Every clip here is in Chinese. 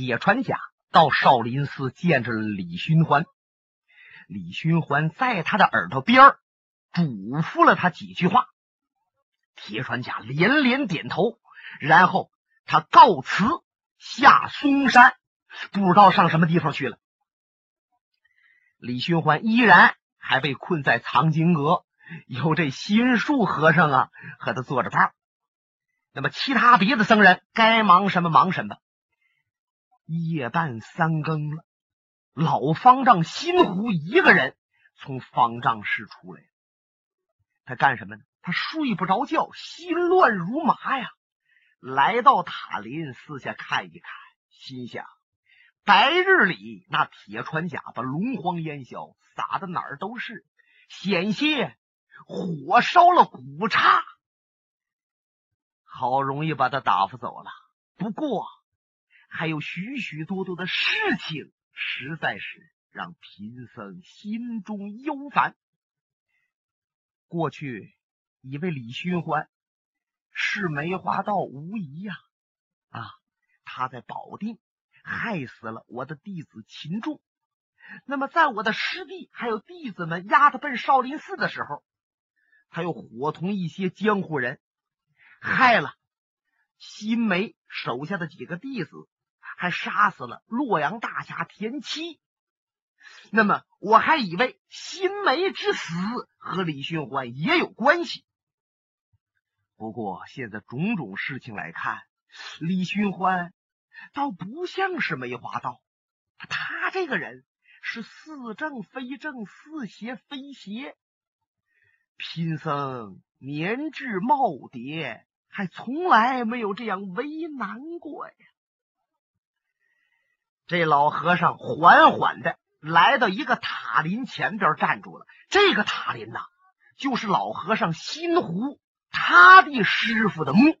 铁船甲到少林寺见着了李寻欢。李寻欢在他的耳朵边嘱咐了他几句话。铁船甲连连点头，然后他告辞下嵩山，不知道上什么地方去了。李寻欢依然还被困在藏经阁，有这心术和尚啊和他做着伴。那么其他别的僧人该忙什么忙什么。夜半三更了，老方丈心湖一个人从方丈室出来，他干什么呢？他睡不着觉，心乱如麻呀。来到塔林四下看一看，心想：白日里那铁船甲把龙荒烟消撒的哪儿都是，险些火烧了古刹。好容易把他打发走了，不过还有许许多多的事情，实在是让贫僧心中忧烦。过去。以为李寻欢是梅花道无疑呀！啊，他在保定害死了我的弟子秦仲。那么，在我的师弟还有弟子们押他奔少林寺的时候，他又伙同一些江湖人害了新梅手下的几个弟子，还杀死了洛阳大侠田七。那么，我还以为新梅之死和李寻欢也有关系。不过，现在种种事情来看，李寻欢倒不像是梅花道。他这个人是似正非正，似邪非邪。贫僧年至耄耋，还从来没有这样为难过呀。这老和尚缓缓的来到一个塔林前边站住了。这个塔林呐，就是老和尚心湖。他的师傅的墓，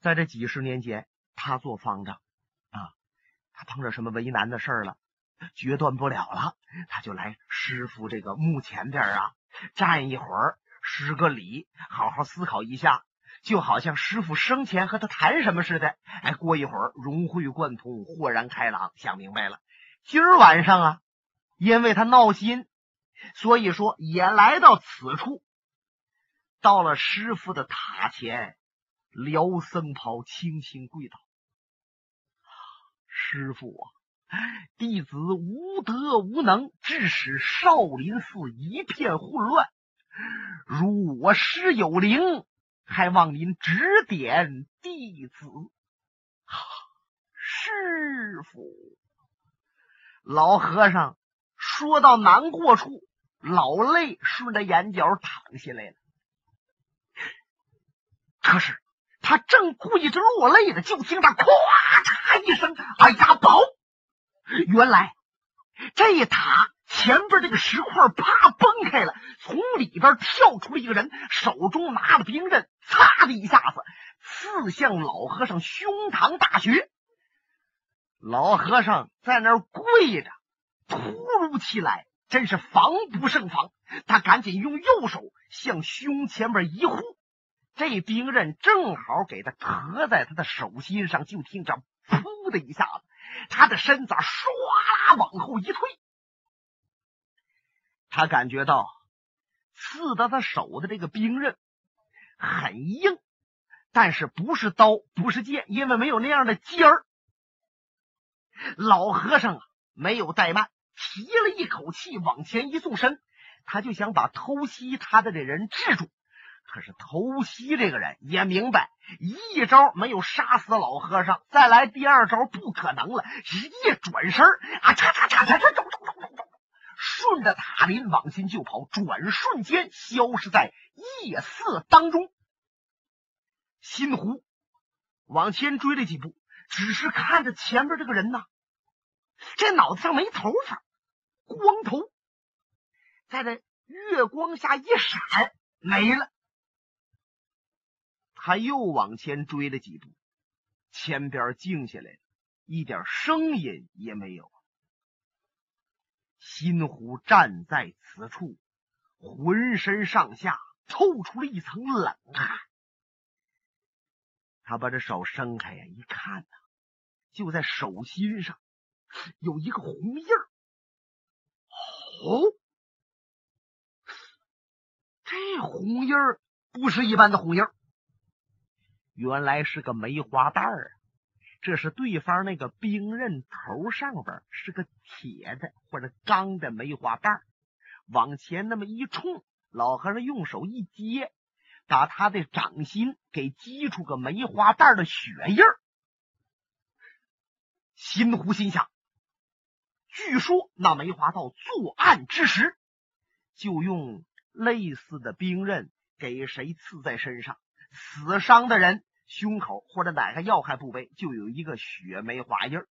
在这几十年间，他做方丈啊，他碰着什么为难的事儿了，决断不了了，他就来师傅这个墓前边啊，站一会儿，施个礼，好好思考一下，就好像师傅生前和他谈什么似的。哎，过一会儿融会贯通，豁然开朗，想明白了。今儿晚上啊，因为他闹心，所以说也来到此处。到了师傅的塔前，撩僧袍，轻轻跪倒：“师傅啊，弟子无德无能，致使少林寺一片混乱。如我师有灵，还望您指点弟子。”师傅，老和尚说到难过处，老泪顺着眼角淌下来了。可是他正跪着落泪呢，就听他咔嚓一声，哎呀，宝！原来这一塔前边这个石块啪崩开了，从里边跳出了一个人，手中拿着兵刃，嚓的一下子刺向老和尚胸膛大穴。老和尚在那儿跪着，突如其来，真是防不胜防。他赶紧用右手向胸前边一护。这兵刃正好给他磕在他的手心上，就听着“噗”的一下子，他的身子唰啦往后一退。他感觉到刺到他手的这个兵刃很硬，但是不是刀，不是剑，因为没有那样的尖儿。老和尚啊，没有怠慢，提了一口气，往前一纵身，他就想把偷袭他的这人制住。可是偷袭这个人也明白，一招没有杀死老和尚，再来第二招不可能了。一转身啊，嚓嚓嚓嚓嚓，走走走走走，顺着塔林往前就跑，转瞬间消失在夜色当中。新湖往前追了几步，只是看着前边这个人呐，这脑子上没头发，光头，在这月光下一闪没了。他又往前追了几步，前边静下来了，一点声音也没有。新湖站在此处，浑身上下透出了一层冷汗。他把这手伸开呀，一看呐，就在手心上有一个红印儿。哦，这红印儿不是一般的红印儿，原来是个梅花瓣儿。这是对方那个兵刃头上边是个铁的或者钢的梅花瓣往前那么一冲，老和尚用手一接，把他的掌心给击出个梅花瓣的血印儿。新湖心想，据说那梅花道作案之时，就用类似的兵刃给谁刺在身上，死伤的人。胸口或者哪个要害部位就有一个血梅花印儿，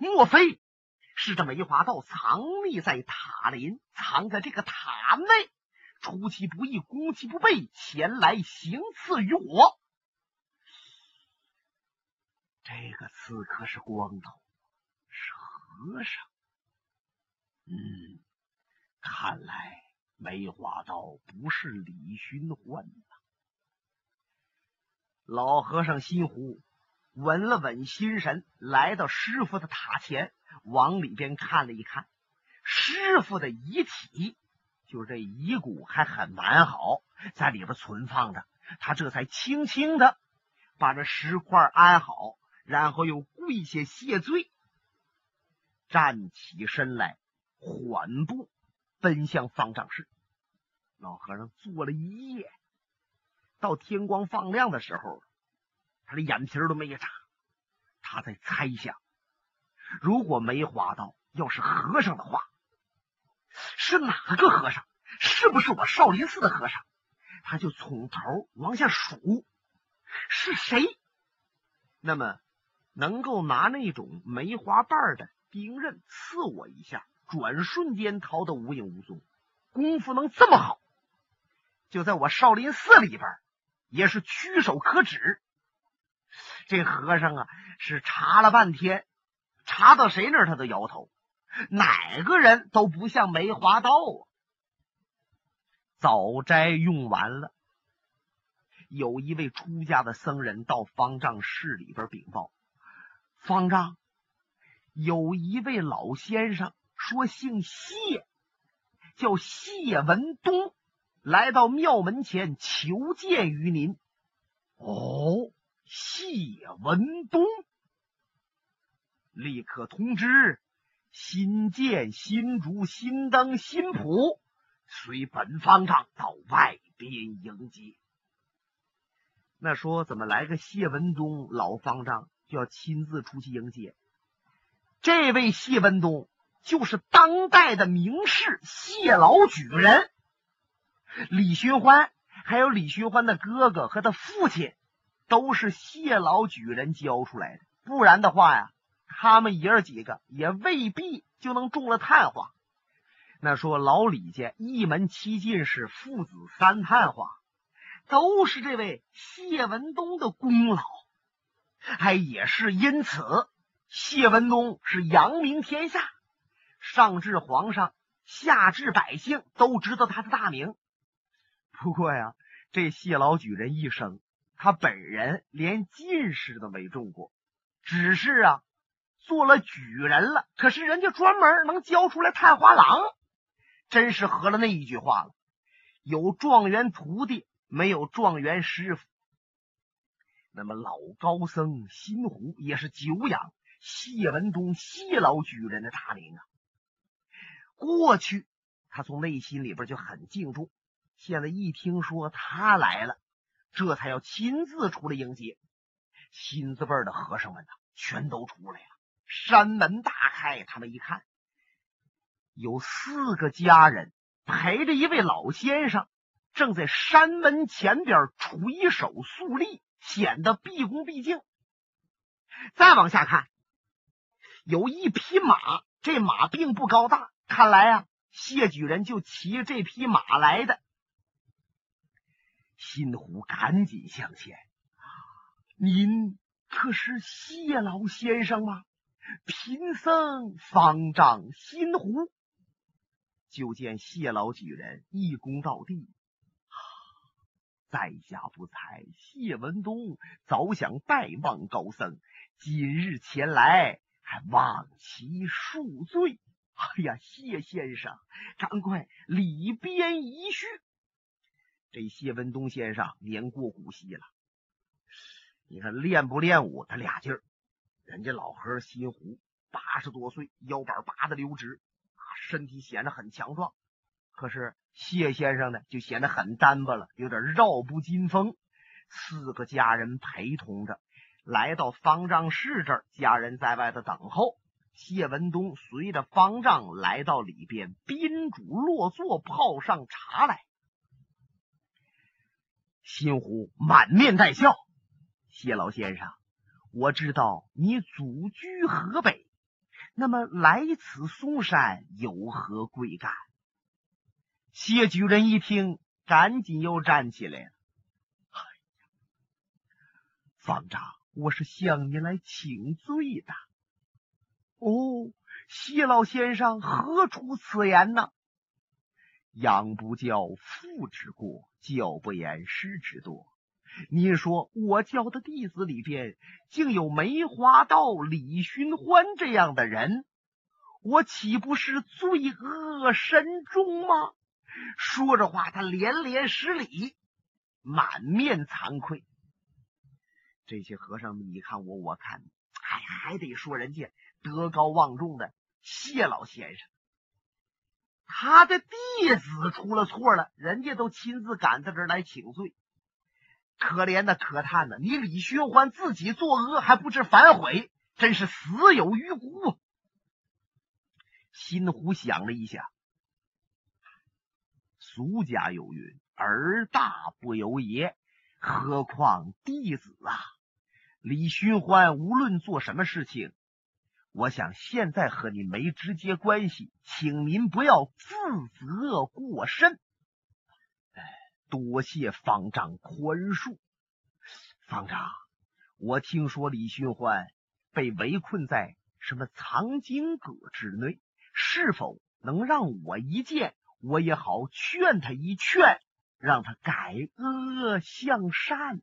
莫非是这梅花道藏匿在塔林，藏在这个塔内，出其不意，攻其不备，前来行刺于我？这个刺客是光头，是和尚。嗯，看来梅花道不是李寻欢呐。老和尚心湖稳了稳心神，来到师傅的塔前，往里边看了一看，师傅的遗体，就这遗骨还很完好，在里边存放着。他这才轻轻的把这石块安好，然后又跪下谢罪，站起身来，缓步奔向方丈室。老和尚坐了一夜。到天光放亮的时候，他的眼皮都没眨。他在猜想：如果梅花道要是和尚的话，是哪个和尚？是不是我少林寺的和尚？他就从头往下数，是谁？那么能够拿那种梅花瓣的兵刃刺我一下，转瞬间逃得无影无踪，功夫能这么好？就在我少林寺里边。也是屈手可指。这和尚啊，是查了半天，查到谁那儿他都摇头，哪个人都不像梅花道啊。早斋用完了，有一位出家的僧人到方丈室里边禀报：方丈，有一位老先生说姓谢，叫谢文东。来到庙门前求见于您。哦，谢文东，立刻通知新建新竹新灯新谱，随本方丈到外边迎接。那说怎么来个谢文东老方丈就要亲自出去迎接？这位谢文东就是当代的名士谢老举人。李寻欢，还有李寻欢的哥哥和他父亲，都是谢老举人教出来的。不然的话呀，他们爷儿几个也未必就能中了探花。那说老李家一门七进士，父子三探花，都是这位谢文东的功劳。还也是因此，谢文东是扬名天下，上至皇上，下至百姓，都知道他的大名。不过呀，这谢老举人一生，他本人连进士都没中过，只是啊，做了举人了。可是人家专门能教出来探花郎，真是合了那一句话了：有状元徒弟，没有状元师傅。那么老高僧新湖也是久仰谢文东谢老举人的大名啊。过去他从内心里边就很敬重。现在一听说他来了，这才要亲自出来迎接。新字辈的和尚们呢，全都出来了。山门大开，他们一看，有四个家人陪着一位老先生，正在山门前边垂手肃立，显得毕恭毕敬。再往下看，有一匹马，这马并不高大，看来啊，谢举人就骑这匹马来的。新湖赶紧向前，您可是谢老先生吗？贫僧方丈新湖。就见谢老举人一躬到地，在下不才，谢文东早想拜望高僧，今日前来，还望其恕罪。哎呀，谢先生，赶快里边一叙。这谢文东先生年过古稀了，你看练不练武，他俩劲儿。人家老何心湖八十多岁，腰板拔的溜直，啊，身体显得很强壮。可是谢先生呢，就显得很单薄了，有点绕不进风。四个家人陪同着来到方丈室这儿，家人在外头等候。谢文东随着方丈来到里边，宾主落座，泡上茶来。新湖满面带笑：“谢老先生，我知道你祖居河北，那么来此嵩山有何贵干？”谢举人一听，赶紧又站起来了：“哎呀，方丈，我是向你来请罪的。”哦，谢老先生何出此言呢？养不教，父之过；教不严，师之惰。您说我教的弟子里边，竟有梅花道李寻欢这样的人，我岂不是罪恶深重吗？说着话，他连连施礼，满面惭愧。这些和尚们，你看我，我看你，还还得说人家。德高望重的谢老先生，他的弟子出了错了，人家都亲自赶到这儿来请罪。可怜的可叹的，你李寻欢自己作恶还不知反悔，真是死有余辜。心湖想了一下，俗家有云：“儿大不由爷。”何况弟子啊？李寻欢无论做什么事情。我想现在和你没直接关系，请您不要自责过甚。哎，多谢方丈宽恕。方丈，我听说李寻欢被围困在什么藏经阁之内，是否能让我一见，我也好劝他一劝，让他改恶向善？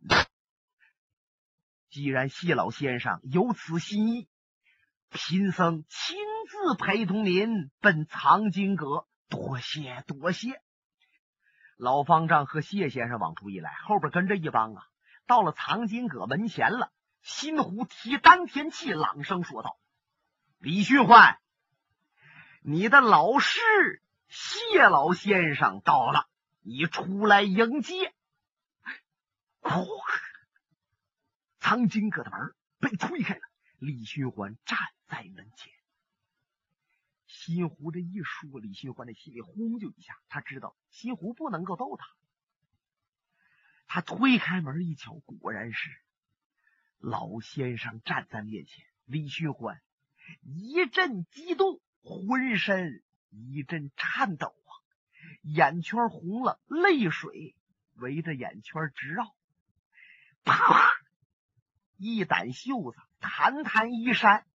既然谢老先生有此心意。贫僧亲自陪同您奔藏经阁，多谢多谢。老方丈和谢先生往出一来，后边跟着一帮啊。到了藏经阁门前了，新湖提丹田气，朗声说道：“李旭焕，你的老师谢老先生到了，你出来迎接。”哐！藏经阁的门被推开了，李寻欢站。在门前，新湖这一说，李寻欢的心里轰就一下，他知道新湖不能够逗他。他推开门一瞧，果然是老先生站在面前。李寻欢一阵激动，浑身一阵颤抖啊，眼圈红了，泪水围着眼圈直绕。啪啪！一掸袖子，弹弹衣衫。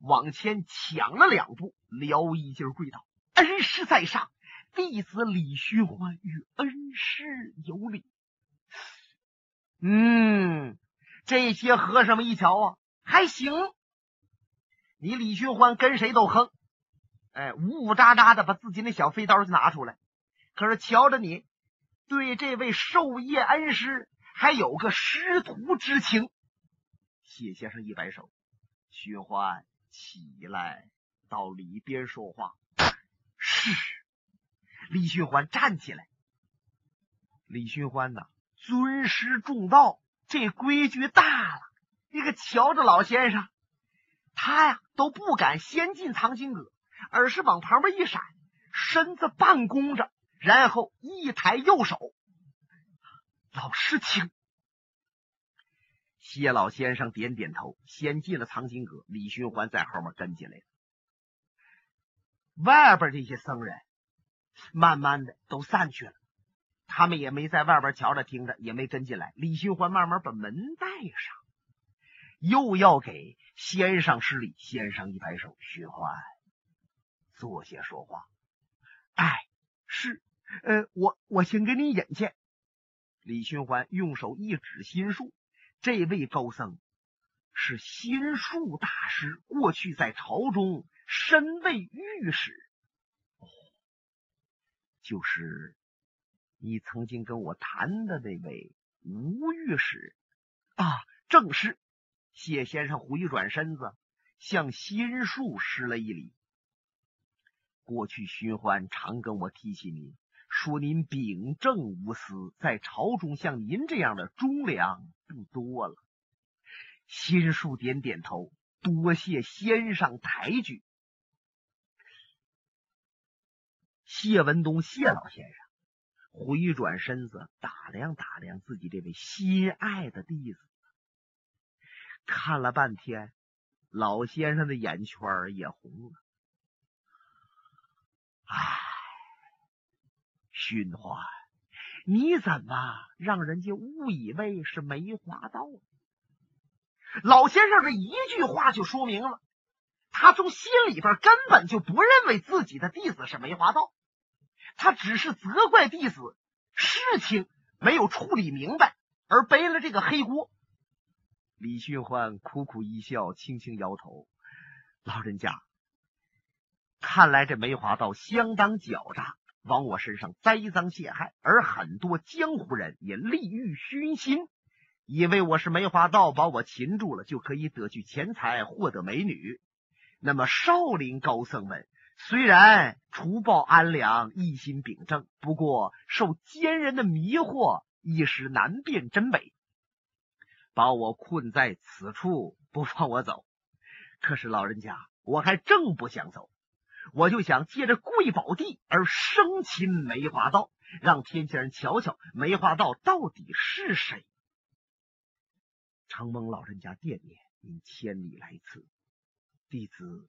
往前抢了两步，撩衣襟跪道：“恩师在上，弟子李寻欢与恩师有礼。”嗯，这些和尚们一瞧啊，还行。你李寻欢跟谁都横，哎，呜呜喳喳的把自己那小飞刀就拿出来。可是瞧着你，对这位授业恩师还有个师徒之情。谢先生一摆手，徐欢。起来，到里边说话。是李寻欢站起来。李寻欢呐，尊师重道，这规矩大了。你可瞧着老先生，他呀都不敢先进藏经阁，而是往旁边一闪，身子半弓着，然后一抬右手，老师请。谢老先生点点头，先进了藏经阁。李寻欢在后面跟进来了。外边这些僧人慢慢的都散去了，他们也没在外边瞧着听着，也没跟进来。李寻欢慢慢把门带上，又要给先生施礼。先生一摆手：“寻欢，坐下说话。”哎，是，呃，我我先给你引去。李寻欢用手一指心术，这位高僧是心术大师，过去在朝中身为御史。就是你曾经跟我谈的那位吴御史啊，正是。谢先生回转身子，向心术施了一礼。过去寻欢常跟我提起您。说您秉正无私，在朝中像您这样的忠良不多了。心术点点头，多谢先生抬举。谢文东，谢老先生回转身子，打量打量自己这位心爱的弟子，看了半天，老先生的眼圈也红了。唉。寻欢，你怎么让人家误以为是梅花道？老先生这一句话就说明了，他从心里边根本就不认为自己的弟子是梅花道，他只是责怪弟子事情没有处理明白，而背了这个黑锅。李寻欢苦苦一笑，轻轻摇头：“老人家，看来这梅花道相当狡诈。”往我身上栽赃陷害，而很多江湖人也利欲熏心，以为我是梅花道，把我擒住了就可以得去钱财，获得美女。那么少林高僧们虽然除暴安良，一心秉正，不过受奸人的迷惑，一时难辨真伪，把我困在此处，不放我走。可是老人家，我还正不想走。我就想借着贵宝地而生擒梅花道，让天下人瞧瞧梅花道到底是谁。承蒙老人家惦念，您千里来此，弟子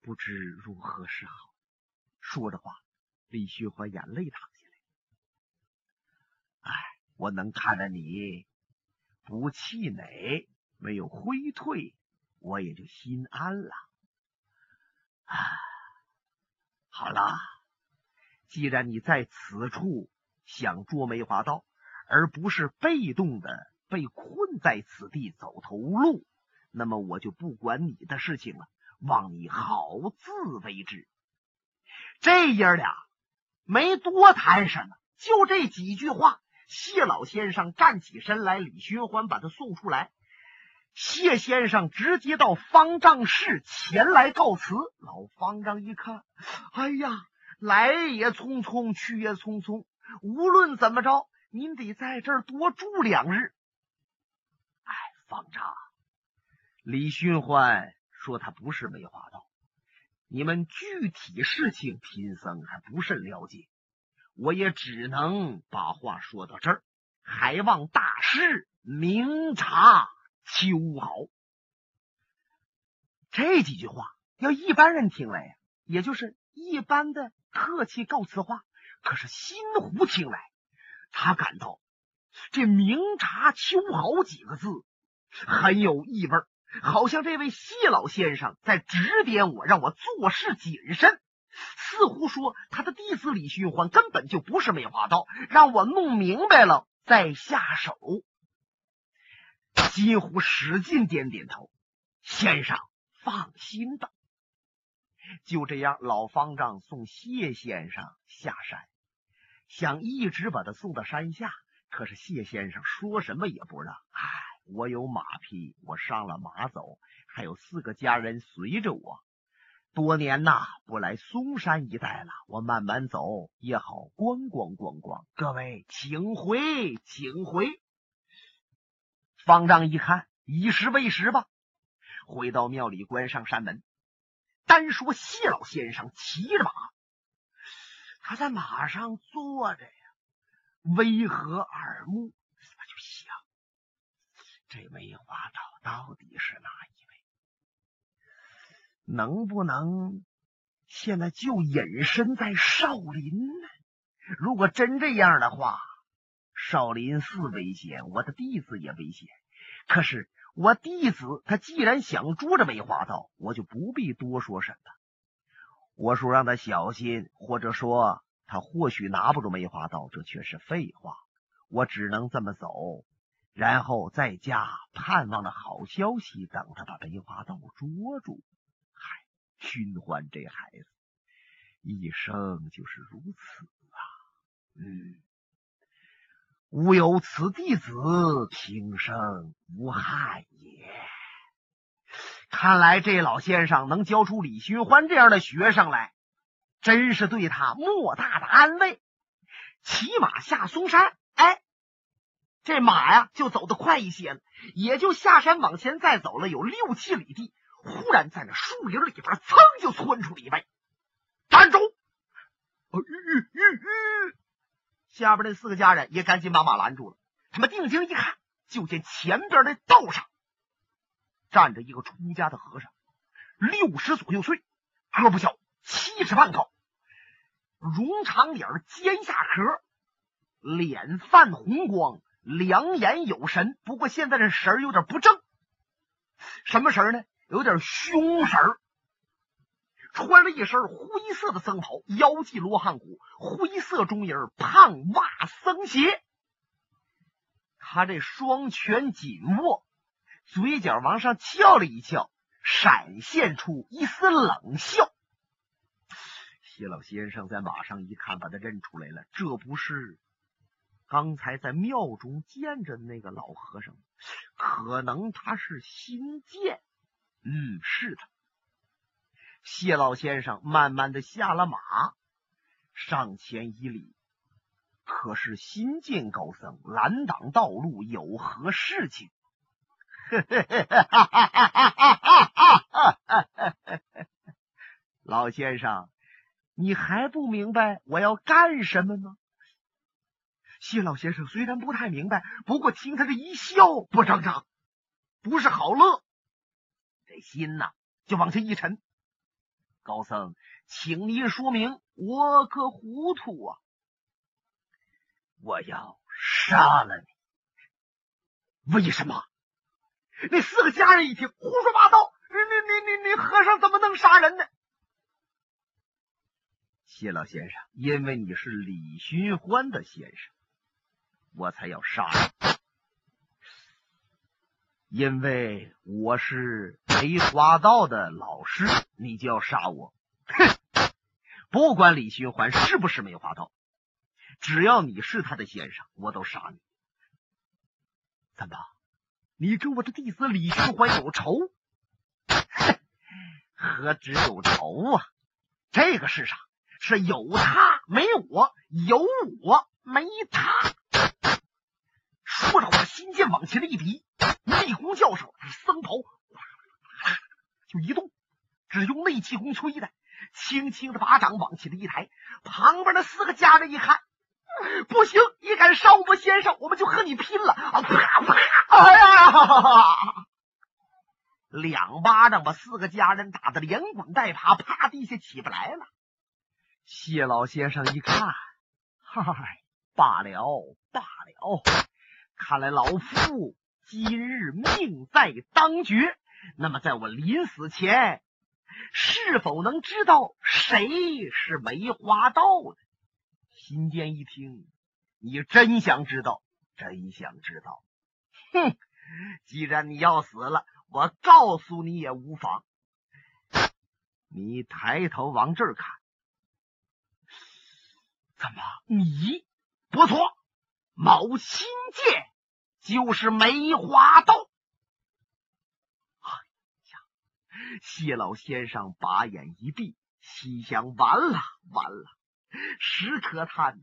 不知如何是好。说着话，李寻欢眼泪淌下来。哎，我能看着你不气馁，没有灰退，我也就心安了。啊，好了，既然你在此处想捉梅花道，而不是被动的被困在此地走投无路，那么我就不管你的事情了，望你好自为之。这爷俩没多谈什么，就这几句话。谢老先生站起身来，李寻欢把他送出来。谢先生直接到方丈室前来告辞。老方丈一看，哎呀，来也匆匆，去也匆匆。无论怎么着，您得在这儿多住两日。哎，方丈，李寻欢说他不是梅花道，你们具体事情贫僧还不甚了解，我也只能把话说到这儿，还望大师明察。秋毫，这几句话要一般人听来呀，也就是一般的客气告辞话。可是新湖听来，他感到这“明察秋毫”几个字很有意味，好像这位谢老先生在指点我，让我做事谨慎。似乎说他的弟子李寻欢根本就不是梅花刀，让我弄明白了再下手。金虎使劲点点头，先生放心吧。就这样，老方丈送谢先生下山，想一直把他送到山下。可是谢先生说什么也不让。唉，我有马匹，我上了马走，还有四个家人随着我。多年呐，不来嵩山一带了，我慢慢走也好，观光观光。各位，请回，请回。方丈一看，以时为时吧。回到庙里，关上山门。单说谢老先生骑着马，他在马上坐着呀，微和耳目。我就想，这梅花道到底是哪一位？能不能现在就隐身在少林呢？如果真这样的话，少林寺危险，我的弟子也危险。可是我弟子他既然想捉着梅花道，我就不必多说什么。我说让他小心，或者说他或许拿不住梅花道，这却是废话。我只能这么走，然后在家盼望着好消息，等他把梅花道捉住。嗨，寻欢这孩子一生就是如此啊！嗯，吾有此弟子，平生无憾也。看来这老先生能教出李寻欢这样的学生来，真是对他莫大的安慰。骑马下嵩山，哎，这马呀就走得快一些了，也就下山往前再走了有六七里地，忽然在那树林里边，噌就窜出了一位，站住！下边那四个家人也赶紧把马拦住了。他们定睛一看，就见前边的道上站着一个出家的和尚，六十左右岁，个不小，七尺半高。绒长脸，尖下壳，脸泛红光，两眼有神。不过现在这神有点不正，什么神呢？有点凶神儿。穿了一身灰色的僧袍，腰系罗汉骨，灰色中衣，胖袜僧鞋。他这双拳紧握，嘴角往上翘了一翘，闪现出一丝冷笑。谢老先生在马上一看，把他认出来了。这不是刚才在庙中见着那个老和尚？可能他是新建。嗯，是他。谢老先生慢慢的下了马，上前一礼：“可是新建高僧拦挡道路，有何事情？” 老先生。你还不明白我要干什么吗？谢老先生虽然不太明白，不过听他这一笑，不正常，不是好乐，这心呐就往下一沉。高僧，请您说明，我可糊涂啊！我要杀了你！为什么？那四个家人一听，胡说八道！你你你你，和尚怎么能杀人呢？谢老先生，因为你是李寻欢的先生，我才要杀你；因为我是梅花道的老师，你就要杀我。哼！不管李寻欢是不是梅花道，只要你是他的先生，我都杀你。怎么？你跟我的弟子李寻欢有仇？何止有仇啊！这个世上……是有他没我，有我没他。说着，我心剑往前的一提，内功教授僧袍就一动，只用内气功吹的，轻轻的把掌往起的一抬。旁边的四个家人一看，不行，你敢伤我们先生，我们就和你拼了！啊啪啪！哎呀，两巴掌把四个家人打得连滚带爬，趴地下起不来了。谢老先生一看，嗨，罢了罢了，看来老夫今日命在当绝。那么，在我临死前，是否能知道谁是梅花道的？新建一听，你真想知道，真想知道。哼，既然你要死了，我告诉你也无妨。你抬头往这儿看。怎么？你不错，毛新剑就是梅花道。哎呀，谢老先生把眼一闭，心想：完了，完了，史可叹！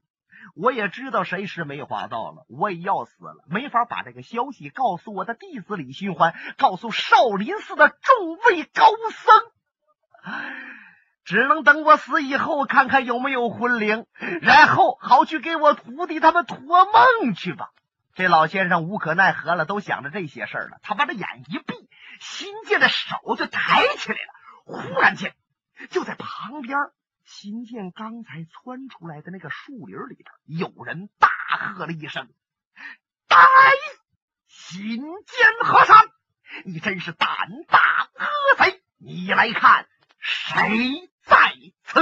我也知道谁是梅花道了，我也要死了，没法把这个消息告诉我的弟子李寻欢，告诉少林寺的众位高僧。只能等我死以后，看看有没有魂灵，然后好去给我徒弟他们托梦去吧。这老先生无可奈何了，都想着这些事儿了。他把这眼一闭，新建的手就抬起来了。忽然间，就在旁边，新建刚才窜出来的那个树林里边，有人大喝了一声：“呆！新建和尚，你真是胆大恶贼！你来看谁？”在此，